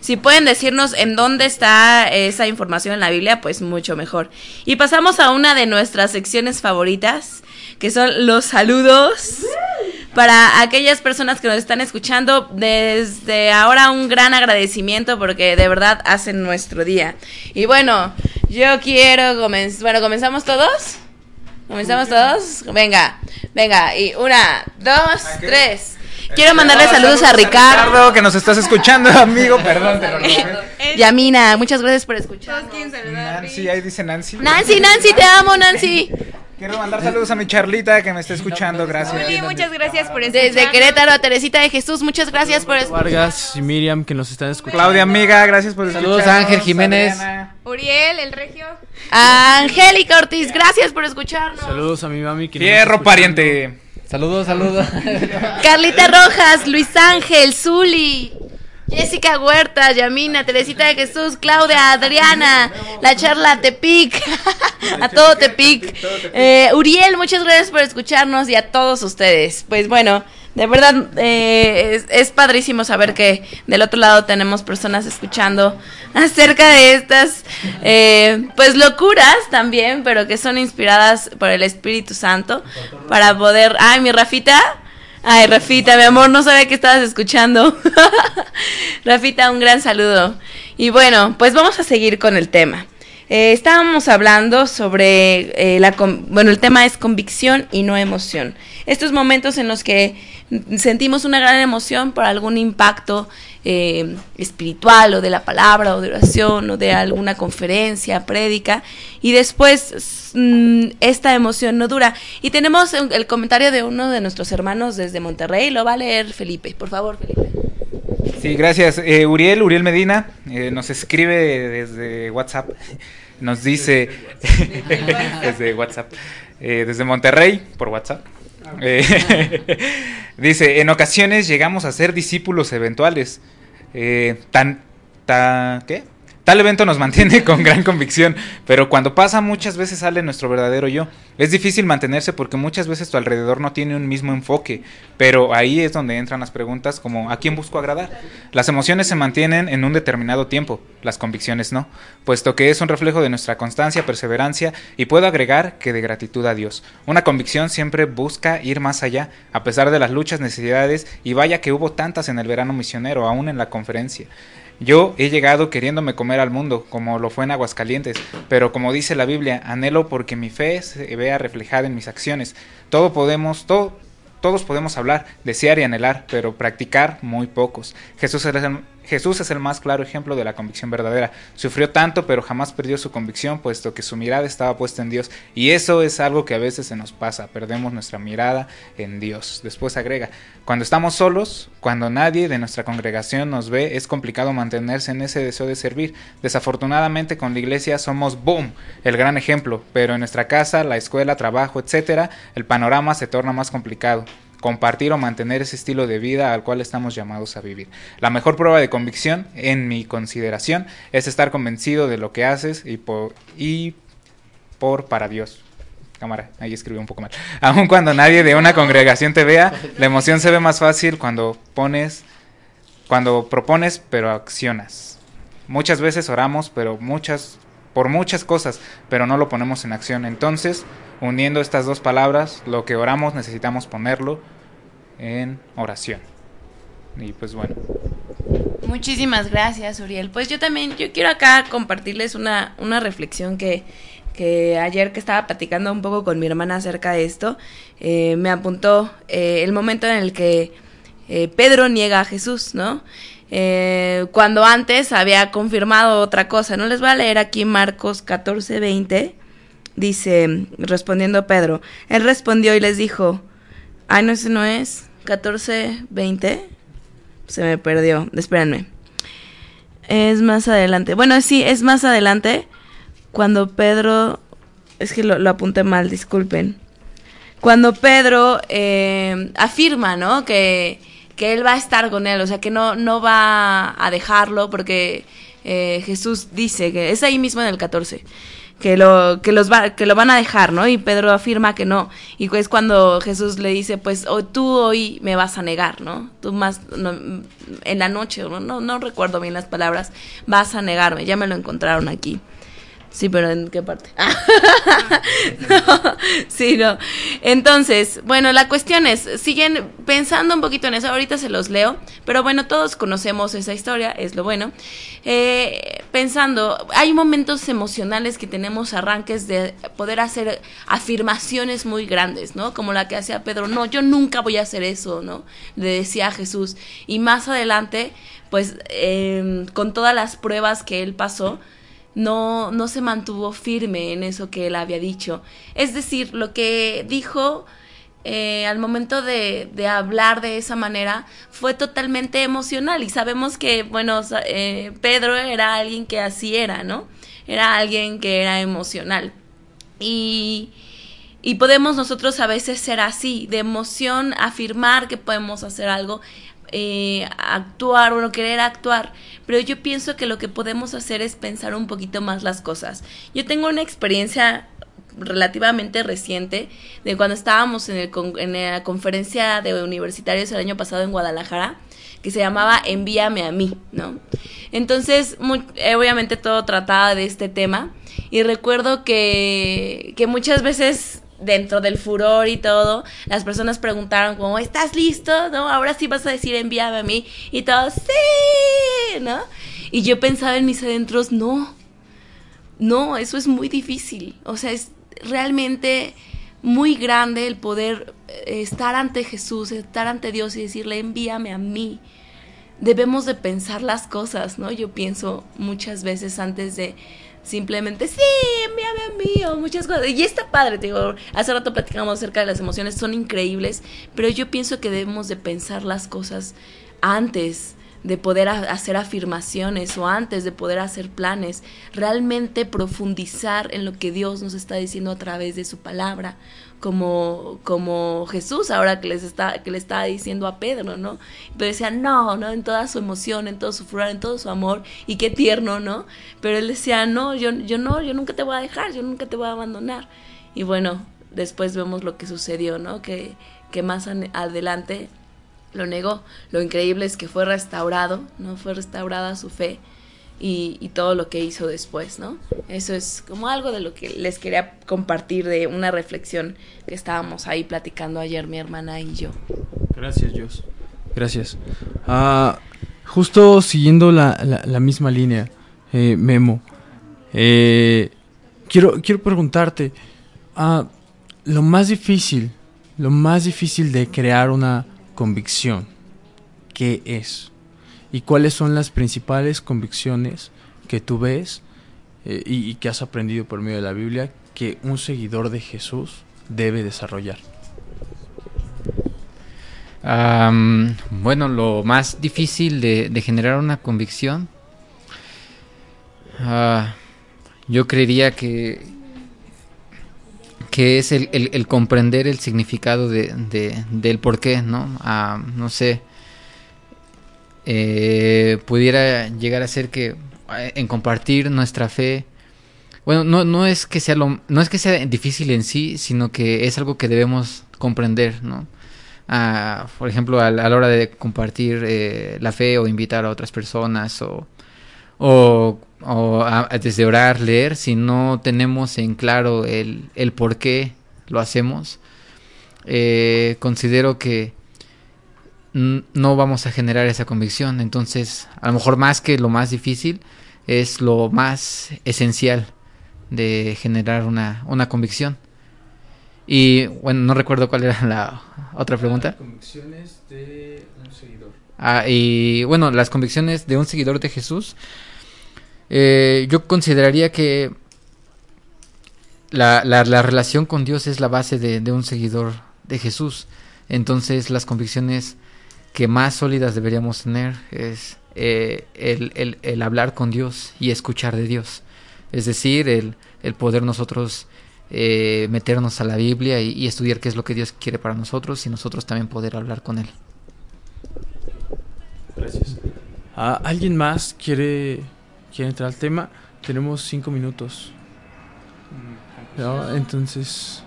Si pueden decirnos en dónde está esa información en la Biblia, pues mucho mejor. Y pasamos a una de nuestras secciones favoritas, que son los saludos. Para aquellas personas que nos están escuchando, desde ahora un gran agradecimiento porque de verdad hacen nuestro día. Y bueno, yo quiero comenzar. Bueno, ¿comenzamos todos? ¿Comenzamos todos? Venga, venga, y una, dos, tres. Quiero mandarle saludos a Ricardo. que nos estás escuchando, amigo. Perdón, te lo Yamina, muchas gracias por escuchar. Nancy, ahí dice Nancy. Nancy, Nancy, te amo, Nancy. Quiero mandar saludos a mi Charlita que me está escuchando, gracias. Muy muchas gracias por escuchar. Desde Querétaro a Teresita de Jesús, muchas gracias por escuchar. Vargas y Miriam que nos están escuchando. Claudia, amiga, gracias por Saludos a Ángel Jiménez. Uriel, el regio. Angélica Ortiz, gracias por escucharnos. Saludos a mi mami que Fierro, pariente. Saludos, saludos. Carlita Rojas, Luis Ángel, Zuli. Jessica Huerta, Yamina, Teresita de Jesús, Claudia, Adriana, la charla Tepic, a todo Tepic. Eh, Uriel, muchas gracias por escucharnos y a todos ustedes. Pues bueno, de verdad eh, es, padrísimo saber que del otro lado tenemos personas escuchando acerca de estas, eh, pues locuras también, pero que son inspiradas por el Espíritu Santo para poder... Ay, mi Rafita. Ay, Rafita, mi amor, no sabía que estabas escuchando. Rafita, un gran saludo. Y bueno, pues vamos a seguir con el tema. Eh, estábamos hablando sobre eh, la... Bueno, el tema es convicción y no emoción. Estos momentos en los que sentimos una gran emoción por algún impacto eh, espiritual o de la palabra o de oración o de alguna conferencia, prédica, y después mm, esta emoción no dura. Y tenemos el comentario de uno de nuestros hermanos desde Monterrey, lo va a leer Felipe, por favor, Felipe. Sí, gracias. Eh, Uriel, Uriel Medina, eh, nos escribe desde WhatsApp, nos dice, desde WhatsApp, desde Monterrey, por WhatsApp. dice, en ocasiones llegamos a ser discípulos eventuales, eh, tan, ¿qué? Tal evento nos mantiene con gran convicción, pero cuando pasa muchas veces sale nuestro verdadero yo. Es difícil mantenerse porque muchas veces tu alrededor no tiene un mismo enfoque, pero ahí es donde entran las preguntas como ¿a quién busco agradar? Las emociones se mantienen en un determinado tiempo, las convicciones no, puesto que es un reflejo de nuestra constancia, perseverancia y puedo agregar que de gratitud a Dios. Una convicción siempre busca ir más allá, a pesar de las luchas, necesidades y vaya que hubo tantas en el verano misionero, aún en la conferencia. Yo he llegado queriéndome comer al mundo, como lo fue en Aguascalientes, pero como dice la Biblia, anhelo porque mi fe se vea reflejada en mis acciones. Todo podemos, todo, todos podemos hablar, desear y anhelar, pero practicar muy pocos. Jesús es el, Jesús es el más claro ejemplo de la convicción verdadera. Sufrió tanto, pero jamás perdió su convicción, puesto que su mirada estaba puesta en Dios. Y eso es algo que a veces se nos pasa, perdemos nuestra mirada en Dios. Después agrega, cuando estamos solos, cuando nadie de nuestra congregación nos ve, es complicado mantenerse en ese deseo de servir. Desafortunadamente con la iglesia somos, boom, el gran ejemplo, pero en nuestra casa, la escuela, trabajo, etc., el panorama se torna más complicado compartir o mantener ese estilo de vida al cual estamos llamados a vivir. La mejor prueba de convicción, en mi consideración, es estar convencido de lo que haces y por, y por para Dios. Cámara, ahí escribí un poco mal. Aun cuando nadie de una congregación te vea, la emoción se ve más fácil cuando pones, cuando propones, pero accionas. Muchas veces oramos, pero muchas, por muchas cosas, pero no lo ponemos en acción. Entonces, uniendo estas dos palabras, lo que oramos necesitamos ponerlo en oración. Y pues bueno. Muchísimas gracias, Uriel. Pues yo también, yo quiero acá compartirles una, una reflexión que, que ayer que estaba platicando un poco con mi hermana acerca de esto, eh, me apuntó eh, el momento en el que eh, Pedro niega a Jesús, ¿no? Cuando antes había confirmado otra cosa. No les voy a leer aquí Marcos 14, 20 dice, respondiendo Pedro, él respondió y les dijo, ay, no, ese no es, 14, 20, se me perdió, espérenme. Es más adelante, bueno, sí, es más adelante, cuando Pedro, es que lo, apunté mal, disculpen, cuando Pedro eh, afirma, ¿no? Que, que él va a estar con él, o sea, que no, no va a dejarlo porque eh, Jesús dice que es ahí mismo en el 14 que lo que los va, que lo van a dejar, ¿no? Y Pedro afirma que no. Y es cuando Jesús le dice, pues oh, tú hoy me vas a negar, ¿no? Tú más en la noche, no, no recuerdo bien las palabras, vas a negarme. Ya me lo encontraron aquí. Sí, pero ¿en qué parte? sí, no. Entonces, bueno, la cuestión es, siguen pensando un poquito en eso, ahorita se los leo, pero bueno, todos conocemos esa historia, es lo bueno. Eh, pensando, hay momentos emocionales que tenemos arranques de poder hacer afirmaciones muy grandes, ¿no? Como la que hacía Pedro, no, yo nunca voy a hacer eso, ¿no? Le decía a Jesús. Y más adelante, pues, eh, con todas las pruebas que él pasó, no, no se mantuvo firme en eso que él había dicho. Es decir, lo que dijo eh, al momento de, de, hablar de esa manera fue totalmente emocional y sabemos que, bueno, eh, Pedro era alguien que así era, ¿no? Era alguien que era emocional. Y, y podemos nosotros a veces ser así, de emoción, afirmar que podemos hacer algo eh, actuar o no querer actuar, pero yo pienso que lo que podemos hacer es pensar un poquito más las cosas. Yo tengo una experiencia relativamente reciente de cuando estábamos en, el, en la conferencia de universitarios el año pasado en Guadalajara que se llamaba Envíame a mí, ¿no? Entonces, eh, obviamente todo trataba de este tema y recuerdo que, que muchas veces dentro del furor y todo, las personas preguntaron como, ¿estás listo? ¿No? Ahora sí vas a decir envíame a mí. Y todos, sí, ¿no? Y yo pensaba en mis adentros, no, no, eso es muy difícil. O sea, es realmente muy grande el poder eh, estar ante Jesús, estar ante Dios y decirle, envíame a mí. Debemos de pensar las cosas, ¿no? Yo pienso muchas veces antes de simplemente, sí, envíame a mí, o muchas cosas. Y está padre, te digo, hace rato platicamos acerca de las emociones, son increíbles, pero yo pienso que debemos de pensar las cosas antes de poder hacer afirmaciones o antes de poder hacer planes, realmente profundizar en lo que Dios nos está diciendo a través de su palabra, como, como Jesús ahora que les está, que le estaba diciendo a Pedro, ¿no? Pero decía, no, no, en toda su emoción, en todo su furor, en todo su amor, y qué tierno, ¿no? Pero él decía, no, yo, yo no, yo nunca te voy a dejar, yo nunca te voy a abandonar. Y bueno, después vemos lo que sucedió, ¿no? Que, que más adelante lo negó. Lo increíble es que fue restaurado, ¿no? Fue restaurada su fe y, todo lo que hizo después, ¿no? Eso es como algo de lo que les quería compartir de una reflexión que estábamos ahí platicando ayer mi hermana y yo. Gracias, Dios. Gracias. Ah, justo siguiendo la, la, misma línea, eh, Memo, eh, quiero, quiero preguntarte, ah, lo más difícil, lo más difícil de crear una convicción, ¿qué es? ¿Y cuáles son las principales convicciones que tú ves eh, y, que has aprendido por medio de la Biblia que un seguidor de Jesús debe desarrollar? bueno, lo más difícil de, generar una convicción, ah, yo creería que que es el, comprender el significado de, del por qué, ¿no? No sé, eh, pudiera llegar a ser que eh, en compartir nuestra fe, bueno, no, no, es que sea lo, no es que sea difícil en sí, sino que es algo que debemos comprender, ¿no? Ah, por ejemplo, a, la hora de compartir eh, la fe o invitar a otras personas o, o o desde orar, leer, si no tenemos en claro el, el por qué lo hacemos, eh, considero que no vamos a generar esa convicción. Entonces, a lo mejor más que lo más difícil, es lo más esencial de generar una, una convicción. Y bueno, no recuerdo cuál era la otra pregunta. convicciones de un seguidor. Ah, y bueno, las convicciones de un seguidor de Jesús eh, yo consideraría que la, la, relación con Dios es la base de, un seguidor de Jesús. Entonces las convicciones que más sólidas deberíamos tener es eh, el, hablar con Dios y escuchar de Dios. Es decir, el, poder nosotros eh, meternos a la Biblia y, y, estudiar qué es lo que Dios quiere para nosotros y nosotros también poder hablar con Él. Gracias. Ah, ¿Alguien más quiere, quiere entrar al tema? Tenemos cinco minutos. ¿No? Entonces,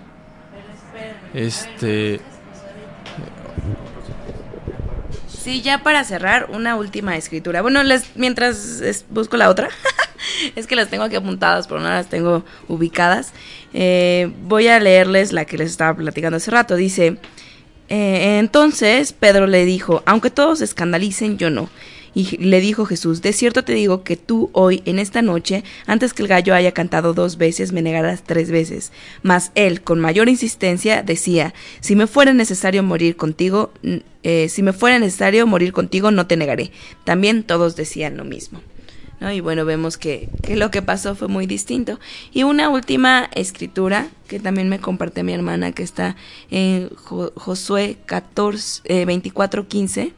este... Sí, ya para cerrar, una última escritura. Bueno, les, mientras es- busco la otra, es que las tengo aquí apuntadas, pero no las tengo ubicadas. Eh, voy a leerles la que les estaba platicando hace rato. Dice, eh, entonces Pedro le dijo, aunque todos se escandalicen, yo no. Y le dijo Jesús, de cierto te digo que tú hoy, en esta noche, antes que el gallo haya cantado dos veces, me negarás tres veces. Mas él, con mayor insistencia, decía, si me fuera necesario morir contigo, eh, si me fuera necesario morir contigo, no te negaré. También todos decían lo mismo. Y bueno, vemos que, lo que pasó fue muy distinto. Y una última escritura que también me comparte mi hermana, que está en Jo- Josué 14, eh, 24, 15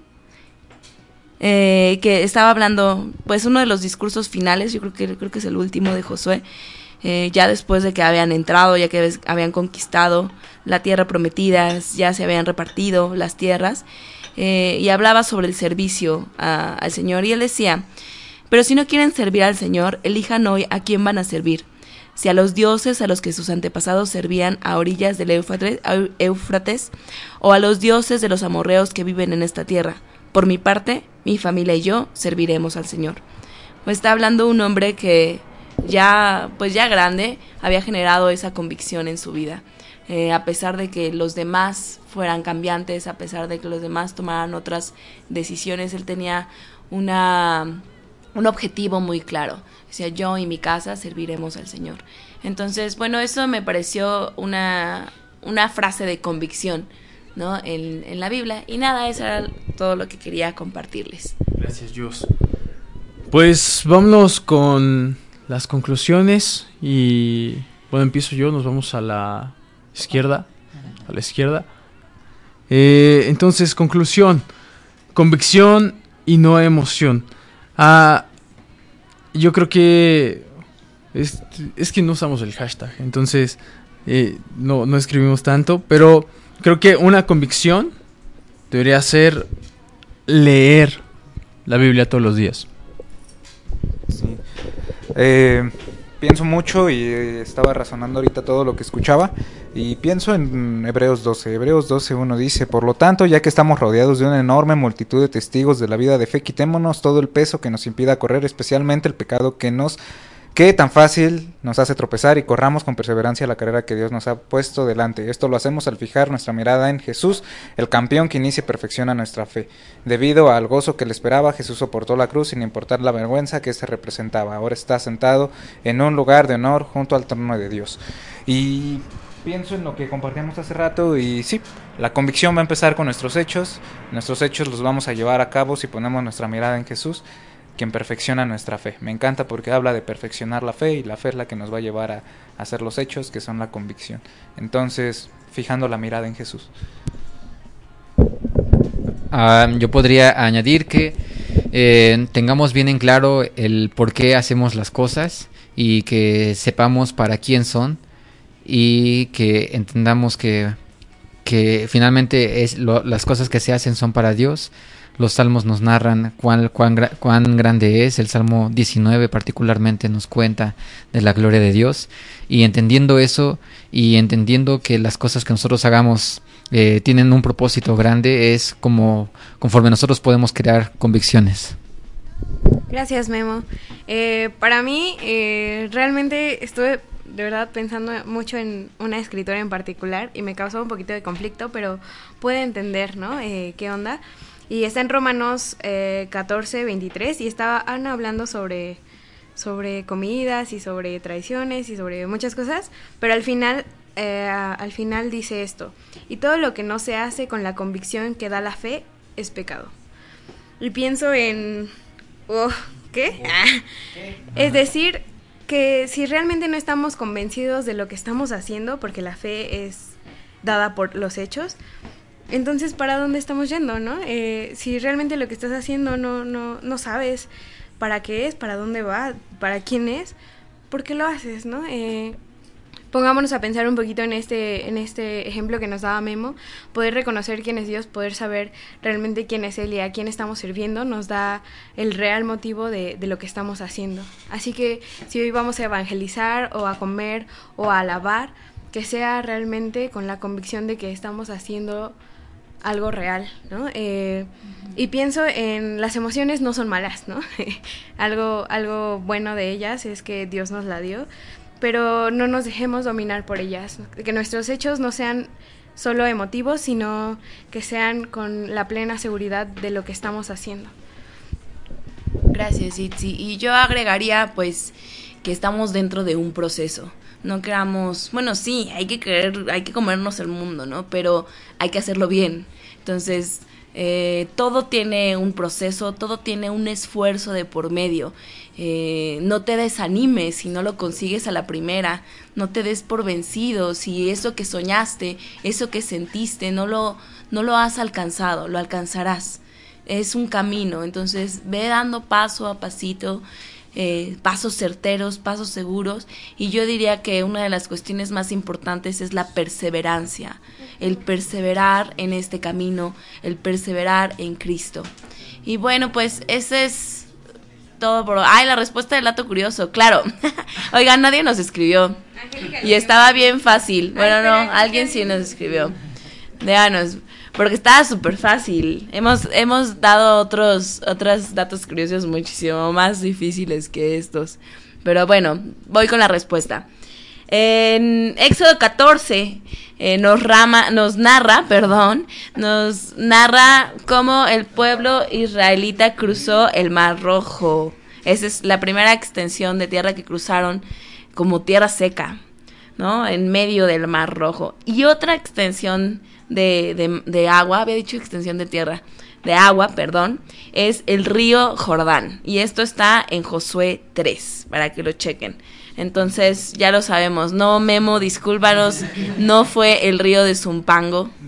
eh, que estaba hablando, pues uno de los discursos finales, yo creo que creo que es el último de Josué, eh, ya después de que habían entrado, ya que habían conquistado la tierra prometida, ya se habían repartido las tierras, eh, y hablaba sobre el servicio al Señor, y él decía, pero si no quieren servir al Señor, elijan hoy a quién van a servir. Si a los dioses a los que sus antepasados servían a orillas del Éufrates, Éufrates, o a los dioses de los amorreos que viven en esta tierra. Por mi parte, mi familia y yo serviremos al Señor. Pues está hablando un hombre que ya, pues ya grande, había generado esa convicción en su vida. Eh, a pesar de que los demás fueran cambiantes, a pesar de que los demás tomaran otras decisiones, él tenía una, un objetivo muy claro. Decía, yo y mi casa serviremos al Señor. Entonces, bueno, eso me pareció una, una frase de convicción, ¿no? En, en la Biblia. Y nada, eso era todo lo que quería compartirles. Gracias, Dios. Pues vámonos con las conclusiones y bueno, empiezo yo, nos vamos a la izquierda, a la izquierda. Eh, entonces, conclusión, convicción y no emoción. Ah, yo creo que es, es que no usamos el hashtag, entonces eh, no, no escribimos tanto, pero creo que una convicción debería ser leer la Biblia todos los días. Eh, pienso mucho y eh, estaba razonando ahorita todo lo que escuchaba y pienso en Hebreos 12. Hebreos 12, uno dice, por lo tanto, ya que estamos rodeados de una enorme multitud de testigos de la vida de fe, quitémonos todo el peso que nos impida correr, especialmente el pecado que nos que tan fácil nos hace tropezar y corramos con perseverancia la carrera que Dios nos ha puesto delante. Esto lo hacemos al fijar nuestra mirada en Jesús, el campeón que inicia y perfecciona nuestra fe. Debido al gozo que le esperaba, Jesús soportó la cruz sin importar la vergüenza que se representaba. Ahora está sentado en un lugar de honor junto al trono de Dios. Y pienso en lo que compartíamos hace rato y sí, la convicción va a empezar con nuestros hechos. Nuestros hechos los vamos a llevar a cabo si ponemos nuestra mirada en Jesús quien perfecciona nuestra fe. Me encanta porque habla de perfeccionar la fe y la fe es la que nos va a llevar a, hacer los hechos que son la convicción. Entonces, fijando la mirada en Jesús. Ah, yo podría añadir que eh, tengamos bien en claro el por qué hacemos las cosas y que sepamos para quién son y que entendamos que, que finalmente es lo- las cosas que se hacen son para Dios. Los salmos nos narran cuán, cuán, gra- cuán grande es. El Salmo 19 particularmente nos cuenta de la gloria de Dios. Y entendiendo eso y entendiendo que las cosas que nosotros hagamos eh, tienen un propósito grande, es como conforme nosotros podemos crear convicciones. Gracias, Memo. Eh, para mí, eh, realmente estuve de verdad pensando mucho en una escritora en particular y me causó un poquito de conflicto, pero puede entender, ¿no? Eh, ¿Qué onda? Y está en Romanos eh, 14, 23 y estaban hablando sobre, sobre comidas y sobre tradiciones y sobre muchas cosas, pero al final, eh, al final dice esto, y todo lo que no se hace con la convicción que da la fe es pecado. Y pienso en... oh, ¿Qué? Es decir, que si realmente no estamos convencidos de lo que estamos haciendo, porque la fe es dada por los hechos, entonces ¿para dónde estamos yendo, no? Eh, si realmente lo que estás haciendo no, no, no sabes para qué es, para dónde va, para quién es, ¿por qué lo haces, no? Eh, pongámonos a pensar un poquito en este, en este ejemplo que nos daba Memo, poder reconocer quién es Dios, poder saber realmente quién es Él y a quién estamos sirviendo, nos da el real motivo de, de lo que estamos haciendo. Así que si hoy vamos a evangelizar o a comer o a alabar, que sea realmente con la convicción de que estamos haciendo algo real, ¿no? Eh, y pienso en las emociones no son malas, ¿no? algo, algo bueno de ellas es que Dios nos la dio, pero no nos dejemos dominar por ellas, que nuestros hechos no sean solo emotivos, sino que sean con la plena seguridad de lo que estamos haciendo. Gracias, Itzi. Y yo agregaría, pues, que estamos dentro de un proceso no queramos, bueno, sí, hay que querer, hay que comernos el mundo, ¿no? Pero hay que hacerlo bien. Entonces, eh, todo tiene un proceso, todo tiene un esfuerzo de por medio. Eh, no te desanimes si no lo consigues a la primera, no te des por vencido si eso que soñaste, eso que sentiste, no lo, no lo has alcanzado, lo alcanzarás. Es un camino, entonces ve dando paso a pasito eh, pasos certeros, pasos seguros. Y yo diría que una de las cuestiones más importantes es la perseverancia, el perseverar en este camino, el perseverar en Cristo. Y bueno, pues ese es todo por... Ay, la respuesta del dato curioso, claro. Oigan, nadie nos escribió. Y estaba bien fácil. Bueno, no, alguien sí nos escribió. Déjanos porque estaba súper fácil. Hemos, hemos dado otros, otros datos curiosos muchísimo más difíciles que estos. Pero bueno, voy con la respuesta. En Éxodo 14 eh, nos, rama, nos narra, perdón, nos narra cómo el pueblo israelita cruzó el Mar Rojo. Esa es la primera extensión de tierra que cruzaron como tierra seca, ¿no? En medio del Mar Rojo. Y otra extensión de, de, agua, había dicho extensión de tierra, de agua, perdón, es el río Jordán. Y esto está en Josué 3, para que lo chequen. Entonces, ya lo sabemos. No, Memo, discúlpanos, no fue el río de Zumpango.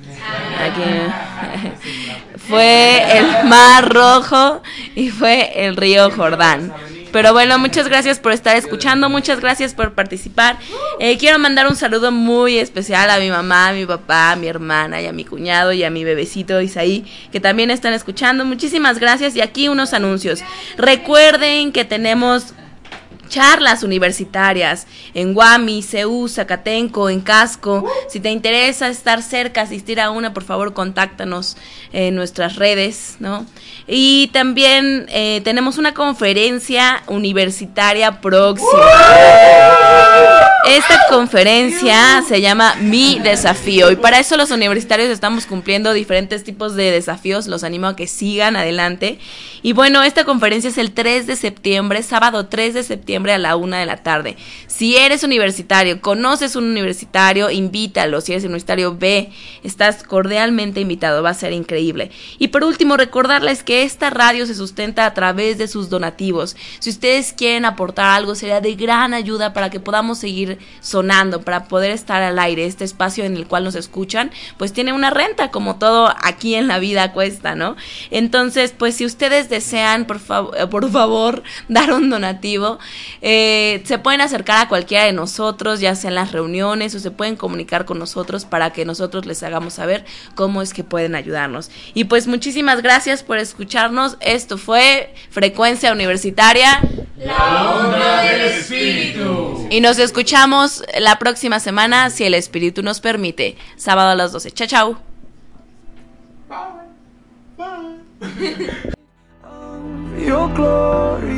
fue el Mar Rojo y fue el río Jordán. Pero bueno, muchas gracias por estar escuchando, muchas gracias por participar. Eh, quiero mandar un saludo muy especial a mi mamá, a mi papá, a mi hermana y a mi cuñado y a mi bebecito Isaí, que también están escuchando. Muchísimas gracias y aquí unos anuncios. Recuerden que tenemos charlas universitarias en Guami, Ceú, Zacatenco, en Casco. Si te interesa estar cerca, asistir a una, por favor, contáctanos en nuestras redes, ¿no? Y también eh, tenemos una conferencia universitaria próxima. Esta conferencia se llama Mi Desafío y para eso los universitarios estamos cumpliendo diferentes tipos de desafíos. Los animo a que sigan adelante. Y bueno, esta conferencia es el 3 de septiembre, sábado 3 de septiembre a la 1 de la tarde. Si eres universitario, conoces un universitario, invítalo. Si eres universitario, ve. Estás cordialmente invitado. Va a ser increíble. Y por último, recordarles que esta radio se sustenta a través de sus donativos. Si ustedes quieren aportar algo, sería de gran ayuda para que podamos seguir sonando, para poder estar al aire. Este espacio en el cual nos escuchan, pues tiene una renta, como todo aquí en la vida cuesta, ¿no? Entonces, pues si ustedes desean, por, eh, por favor, dar un donativo, eh, se pueden acercar a cualquiera de nosotros, ya sea en las reuniones, o se pueden comunicar con nosotros para que nosotros les hagamos saber cómo es que pueden ayudarnos. Y pues muchísimas gracias por escuchar escucharnos. Esto fue Frecuencia Universitaria. La onda del espíritu. Y nos escuchamos la próxima semana, si el espíritu nos permite. Sábado a las 12. Chao, chao. Bye. Bye.